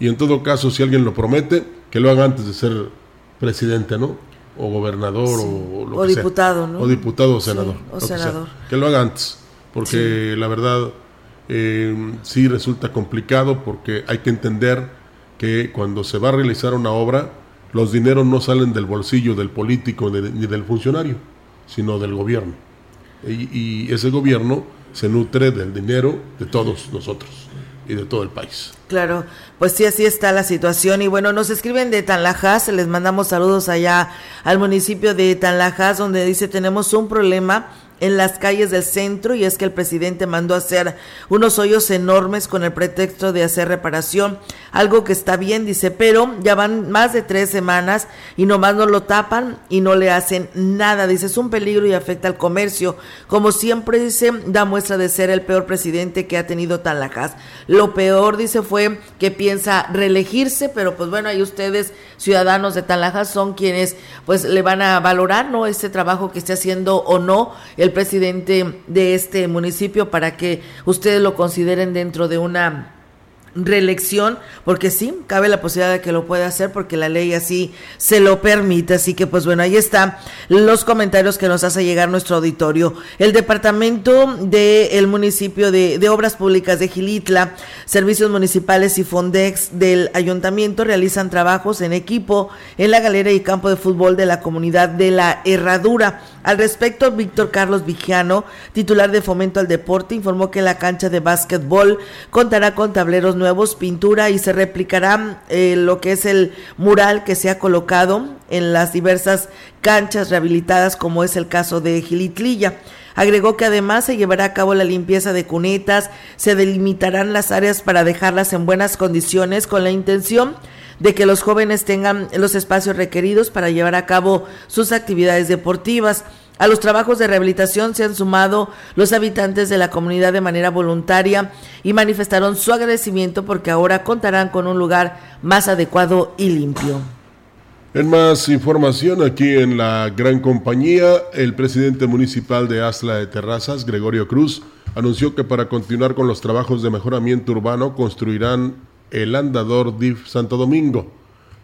y en todo caso si alguien lo promete que lo haga antes de ser presidente, ¿no? O gobernador o lo o diputado, ¿no? O diputado o senador. o senador. Que, lo haga antes, porque la verdad eh, sí resulta complicado porque hay que entender que cuando se va a realizar una obra, los dineros no salen del bolsillo del político ni del funcionario, sino del gobierno. y ese gobierno se nutre del dinero de todos nosotros y de todo el país. Claro, pues sí, así está la situación. Y bueno, nos escriben de Tanlajas, les mandamos saludos allá al municipio de Tanlajas, donde dice tenemos un problema en las calles del centro y es que el presidente mandó hacer unos hoyos enormes con el pretexto de hacer reparación, algo que está bien, dice, pero ya van más de tres semanas y nomás no lo tapan y no le hacen nada, dice, es un peligro y afecta al comercio, como siempre dice, da muestra de ser el peor presidente que ha tenido Tanlajas. Lo peor, dice, fue que piensa reelegirse, pero pues bueno, ahí ustedes, ciudadanos de Tanlajas, son quienes pues le van a valorar, ¿no? Este trabajo que esté haciendo o no presidente de este municipio para que ustedes lo consideren dentro de una reelección, porque sí, cabe la posibilidad de que lo pueda hacer porque la ley así se lo permite. Así que pues bueno, ahí están los comentarios que nos hace llegar nuestro auditorio. El departamento del municipio de, de, Obras Públicas de Gilitla, servicios municipales y Fondex del ayuntamiento realizan trabajos en equipo en la galera y campo de fútbol de la comunidad de la Herradura. Al respecto, Víctor Carlos Vigiano, titular de Fomento al Deporte, informó que la cancha de básquetbol contará con tableros nuevos, pintura y se replicará eh, lo que es el mural que se ha colocado en las diversas canchas rehabilitadas, como es el caso de Gilitlilla. Agregó que además se llevará a cabo la limpieza de cunetas, se delimitarán las áreas para dejarlas en buenas condiciones con la intención de que los jóvenes tengan los espacios requeridos para llevar a cabo sus actividades deportivas. A los trabajos de rehabilitación se han sumado los habitantes de la comunidad de manera voluntaria y manifestaron su agradecimiento porque ahora contarán con un lugar más adecuado y limpio. En más información, aquí en la gran compañía, el presidente municipal de Asla de Terrazas, Gregorio Cruz, anunció que para continuar con los trabajos de mejoramiento urbano construirán el andador DIF Santo Domingo.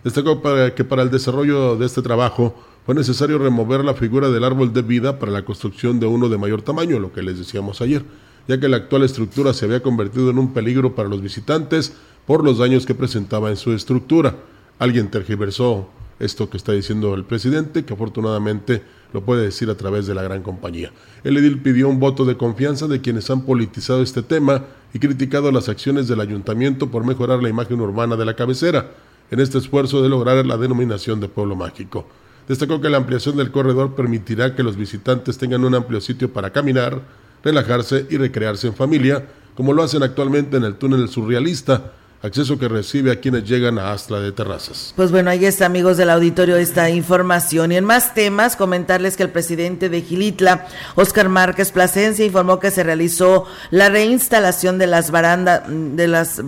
Destacó que para el desarrollo de este trabajo fue necesario remover la figura del árbol de vida para la construcción de uno de mayor tamaño, lo que les decíamos ayer, ya que la actual estructura se había convertido en un peligro para los visitantes por los daños que presentaba en su estructura. Alguien tergiversó esto que está diciendo el presidente, que afortunadamente lo puede decir a través de la gran compañía. El edil pidió un voto de confianza de quienes han politizado este tema y criticado las acciones del ayuntamiento por mejorar la imagen urbana de la cabecera en este esfuerzo de lograr la denominación de pueblo mágico. Destacó que la ampliación del corredor permitirá que los visitantes tengan un amplio sitio para caminar, relajarse y recrearse en familia, como lo hacen actualmente en el túnel surrealista, acceso que recibe a quienes llegan a Astla de Terrazas. Pues bueno, ahí está, amigos del auditorio, esta información. Y en más temas, comentarles que el presidente de Gilitla, Oscar Márquez Plasencia, informó que se realizó la reinstalación de las barandas, de las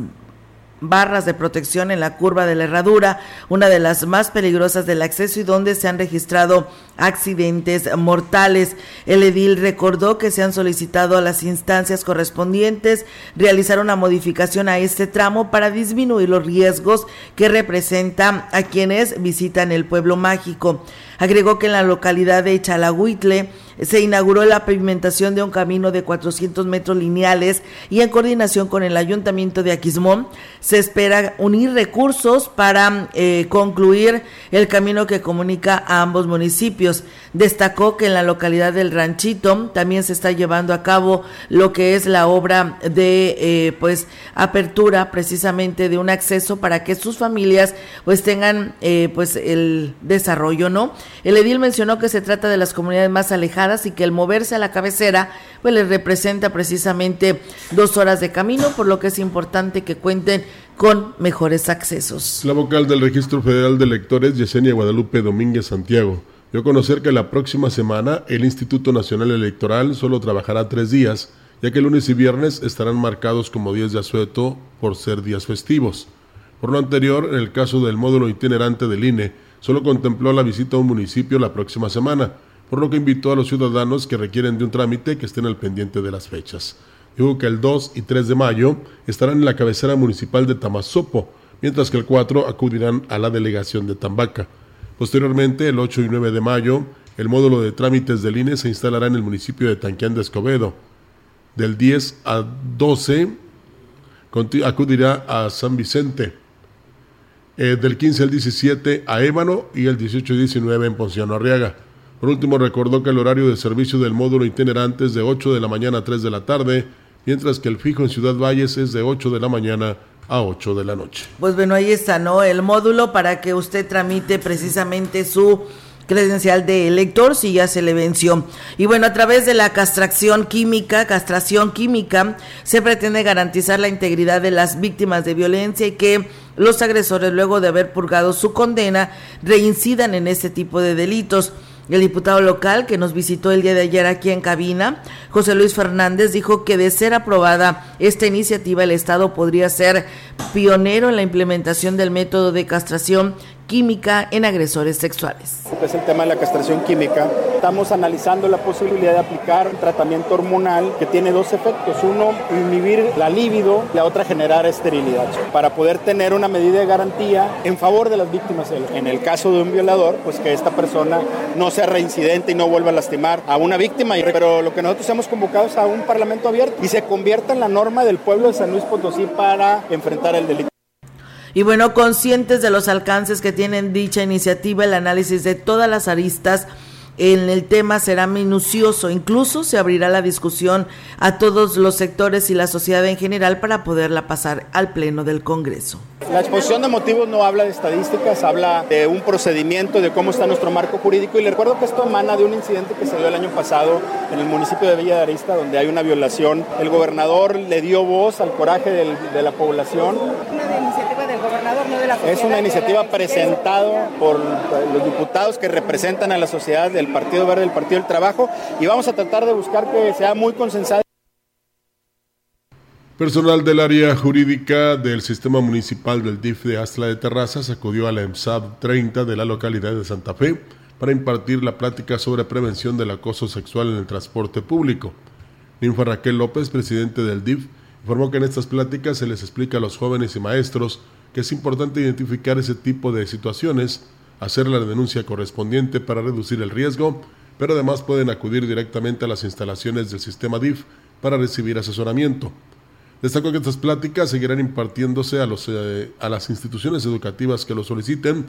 barras de protección en la curva de la herradura, una de las más peligrosas del acceso y donde se han registrado accidentes mortales. El edil recordó que se han solicitado a las instancias correspondientes realizar una modificación a este tramo para disminuir los riesgos que representa a quienes visitan el pueblo mágico. Agregó que en la localidad de Chalagüitle se inauguró la pavimentación de un camino de 400 metros lineales y en coordinación con el ayuntamiento de Aquismón se espera unir recursos para eh, concluir el camino que comunica a ambos municipios. Destacó que en la localidad del Ranchito también se está llevando a cabo lo que es la obra de eh, pues apertura precisamente de un acceso para que sus familias pues tengan eh, pues el desarrollo, ¿no? El edil mencionó que se trata de las comunidades más alejadas y que el moverse a la cabecera pues les representa precisamente dos horas de camino, por lo que es importante que cuenten con mejores accesos. La vocal del Registro Federal de Electores, Yesenia Guadalupe Domínguez Santiago, dio a conocer que la próxima semana el Instituto Nacional Electoral solo trabajará tres días, ya que lunes y viernes estarán marcados como días de asueto por ser días festivos. Por lo anterior, en el caso del módulo itinerante del INE, solo contempló la visita a un municipio la próxima semana, por lo que invitó a los ciudadanos que requieren de un trámite que estén al pendiente de las fechas. Dijo que el 2 y 3 de mayo estarán en la cabecera municipal de Tamazopo, mientras que el 4 acudirán a la delegación de Tambaca. Posteriormente, el 8 y 9 de mayo, el módulo de trámites del INE se instalará en el municipio de Tanquián de Escobedo. Del 10 a 12 acudirá a San Vicente eh, del 15 al 17 a Ébano y el 18 y 19 en Ponciano Arriaga. Por último, recordó que el horario de servicio del módulo itinerante es de 8 de la mañana a 3 de la tarde, mientras que el fijo en Ciudad Valles es de 8 de la mañana a 8 de la noche. Pues bueno, ahí está, ¿no? El módulo para que usted tramite precisamente su credencial de elector si ya se le venció. Y bueno, a través de la castración química, castración química, se pretende garantizar la integridad de las víctimas de violencia y que los agresores, luego de haber purgado su condena, reincidan en este tipo de delitos. El diputado local que nos visitó el día de ayer aquí en cabina, José Luis Fernández, dijo que de ser aprobada esta iniciativa, el Estado podría ser pionero en la implementación del método de castración química en agresores sexuales. Es el tema de la castración química. Estamos analizando la posibilidad de aplicar un tratamiento hormonal que tiene dos efectos. Uno, inhibir la libido, la otra, generar esterilidad. Para poder tener una medida de garantía en favor de las víctimas. En el caso de un violador, pues que esta persona no sea reincidente y no vuelva a lastimar a una víctima. Pero lo que nosotros hemos convocado es a un parlamento abierto y se convierta en la norma del pueblo de San Luis Potosí para enfrentar el delito. Y bueno, conscientes de los alcances que tienen dicha iniciativa, el análisis de todas las aristas en el tema será minucioso. Incluso se abrirá la discusión a todos los sectores y la sociedad en general para poderla pasar al Pleno del Congreso. La exposición de motivos no habla de estadísticas, habla de un procedimiento, de cómo está nuestro marco jurídico. Y le recuerdo que esto emana de un incidente que se dio el año pasado en el municipio de Villa de Arista, donde hay una violación. El gobernador le dio voz al coraje de la población. Una de la Es una iniciativa presentada por los diputados que representan a la sociedad del Partido Verde, del Partido del Trabajo, y vamos a tratar de buscar que sea muy consensada. Personal del área jurídica del Sistema Municipal del DIF de Astla de Terrazas acudió a la EMSAB 30 de la localidad de Santa Fe para impartir la plática sobre prevención del acoso sexual en el transporte público. Ninfa Raquel López, presidente del DIF, informó que en estas pláticas se les explica a los jóvenes y maestros que es importante identificar ese tipo de situaciones, hacer la denuncia correspondiente para reducir el riesgo, pero además pueden acudir directamente a las instalaciones del sistema DIF para recibir asesoramiento. Destaco que estas pláticas seguirán impartiéndose a, los, eh, a las instituciones educativas que lo soliciten,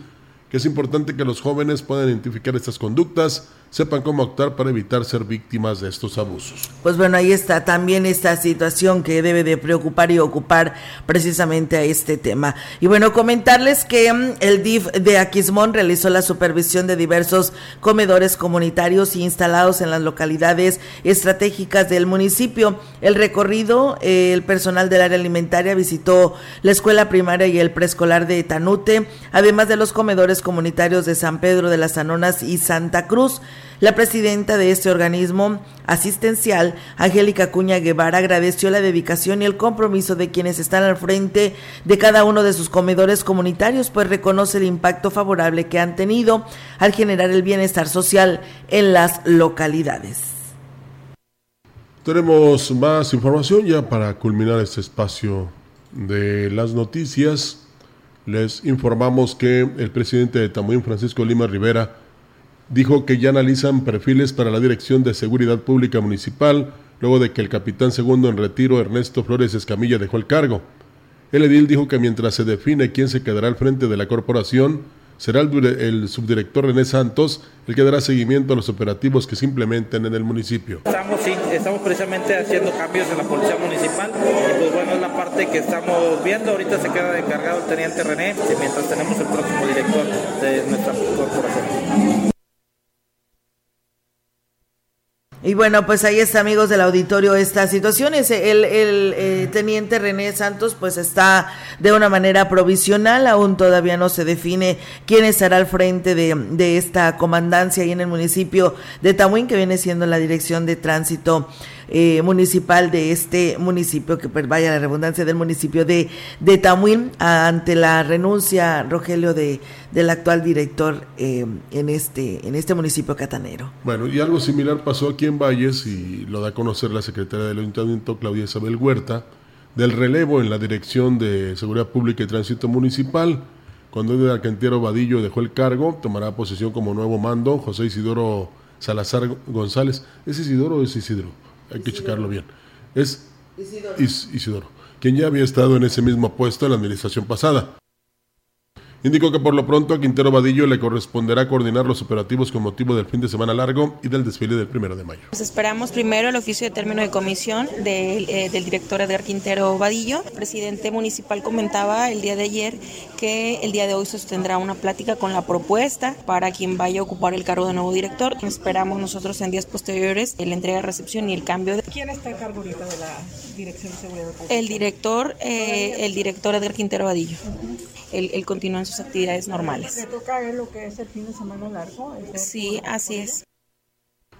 que es importante que los jóvenes puedan identificar estas conductas, sepan cómo actuar para evitar ser víctimas de estos abusos. Pues bueno, ahí está también esta situación que debe de preocupar y ocupar precisamente a este tema. Y bueno, comentarles que mm, el DIF de Aquismón realizó la supervisión de diversos comedores comunitarios instalados en las localidades estratégicas del municipio. El recorrido, eh, el personal del área alimentaria visitó la escuela primaria y el preescolar de Tanute, además de los comedores comunitarios de San Pedro de las Anonas y Santa Cruz. La presidenta de este organismo asistencial, Angélica Cuña Guevara, agradeció la dedicación y el compromiso de quienes están al frente de cada uno de sus comedores comunitarios, pues reconoce el impacto favorable que han tenido al generar el bienestar social en las localidades. Tenemos más información ya para culminar este espacio de las noticias. Les informamos que el presidente de Tamuín, Francisco Lima Rivera, dijo que ya analizan perfiles para la Dirección de Seguridad Pública Municipal luego de que el capitán segundo en retiro Ernesto Flores Escamilla dejó el cargo. El edil dijo que mientras se define quién se quedará al frente de la corporación, será el, subdirector René Santos el que dará seguimiento a los operativos que se implementen en el municipio. Estamos, precisamente haciendo cambios en la policía municipal y pues bueno, es la parte que estamos viendo. Ahorita se queda encargado el teniente René mientras tenemos el próximo director de nuestra corporación. Y bueno, pues ahí está, amigos del auditorio, esta situación. Es el, el eh, teniente René Santos, pues está de una manera provisional, aún todavía no se define quién estará al frente de, de esta comandancia ahí en el municipio de Tamuín, que viene siendo la dirección de tránsito eh, municipal de este municipio, que pues vaya la redundancia del municipio de, de Tamuín, ante la renuncia, Rogelio, de, del actual director eh, en, este, en este municipio catanero. Bueno, y algo similar pasó aquí en Valles y lo da a conocer la secretaria del Ayuntamiento, Claudia Isabel Huerta, del relevo en la Dirección de Seguridad Pública y Tránsito Municipal. Cuando Edgar Cantero Vadillo dejó el cargo, tomará posesión como nuevo mando José Isidoro Salazar González. ¿Es Isidoro o es Isidro? Hay que checarlo bien. Es Isidoro. quien ya había estado en ese mismo puesto en la administración pasada. Indicó que por lo pronto a Quintero Vadillo le corresponderá coordinar los operativos con motivo del fin de semana largo y del desfile del primero de mayo. Pues esperamos primero el oficio de término de comisión del, eh, del director Edgar Quintero Vadillo. El presidente municipal comentaba el día de ayer que el día de hoy sostendrá una plática con la propuesta para quien vaya a ocupar el cargo de nuevo director. Esperamos nosotros en días posteriores la entrega, recepción y el cambio de... ¿Quién está en cargo ahorita de la Dirección de Seguridad Pública? El director, eh, el director Edgar Quintero Vadillo. Él, continúa en sus actividades normales. ¿Le toca a él lo que es el fin de semana largo? Sí, así es.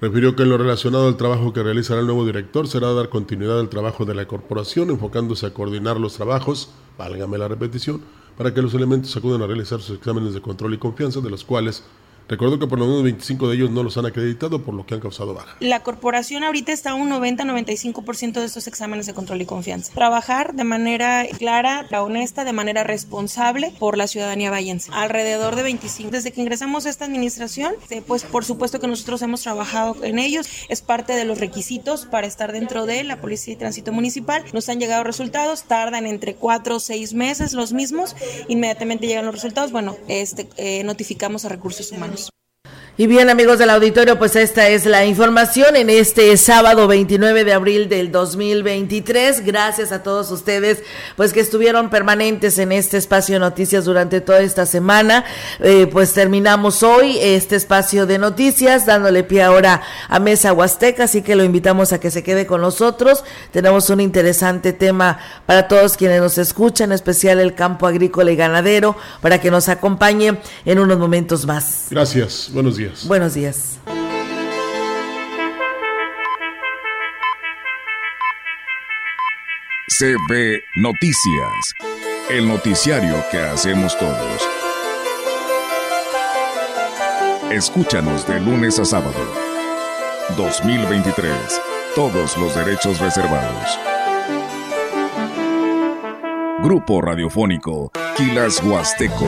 Refirió que en lo relacionado al trabajo que realizará el nuevo director será dar continuidad al trabajo de la corporación, enfocándose a coordinar los trabajos, válgame la repetición, para que los elementos acudan a realizar sus exámenes de control y confianza, de los cuales Recuerdo que por lo menos 25 de ellos no los han acreditado, por lo que han causado baja. La corporación ahorita está a un 90-95% de estos exámenes de control y confianza. Trabajar de manera clara, honesta, de manera responsable por la ciudadanía vallense. Alrededor de 25. Desde que ingresamos a esta administración, eh, pues por supuesto que nosotros hemos trabajado en ellos. Es parte de los requisitos para estar dentro de la Policía y Tránsito Municipal. Nos han llegado resultados, tardan entre 4 o 6 meses los mismos. Inmediatamente llegan los resultados. Bueno, este, eh, notificamos a recursos humanos. Y bien, amigos del auditorio, pues esta es la información en este sábado 29 de abril del 2023. Gracias a todos ustedes, pues que estuvieron permanentes en este espacio de noticias durante toda esta semana. Eh, pues terminamos hoy este espacio de noticias, dándole pie ahora a Mesa Huasteca, así que lo invitamos a que se quede con nosotros. Tenemos un interesante tema para todos quienes nos escuchan, en especial el campo agrícola y ganadero, para que nos acompañe en unos momentos más. Gracias, buenos días. Buenos días. CB Noticias, el noticiario que hacemos todos. Escúchanos de lunes a sábado. 2023. Todos los derechos reservados. Grupo Radiofónico Quilas Huasteco,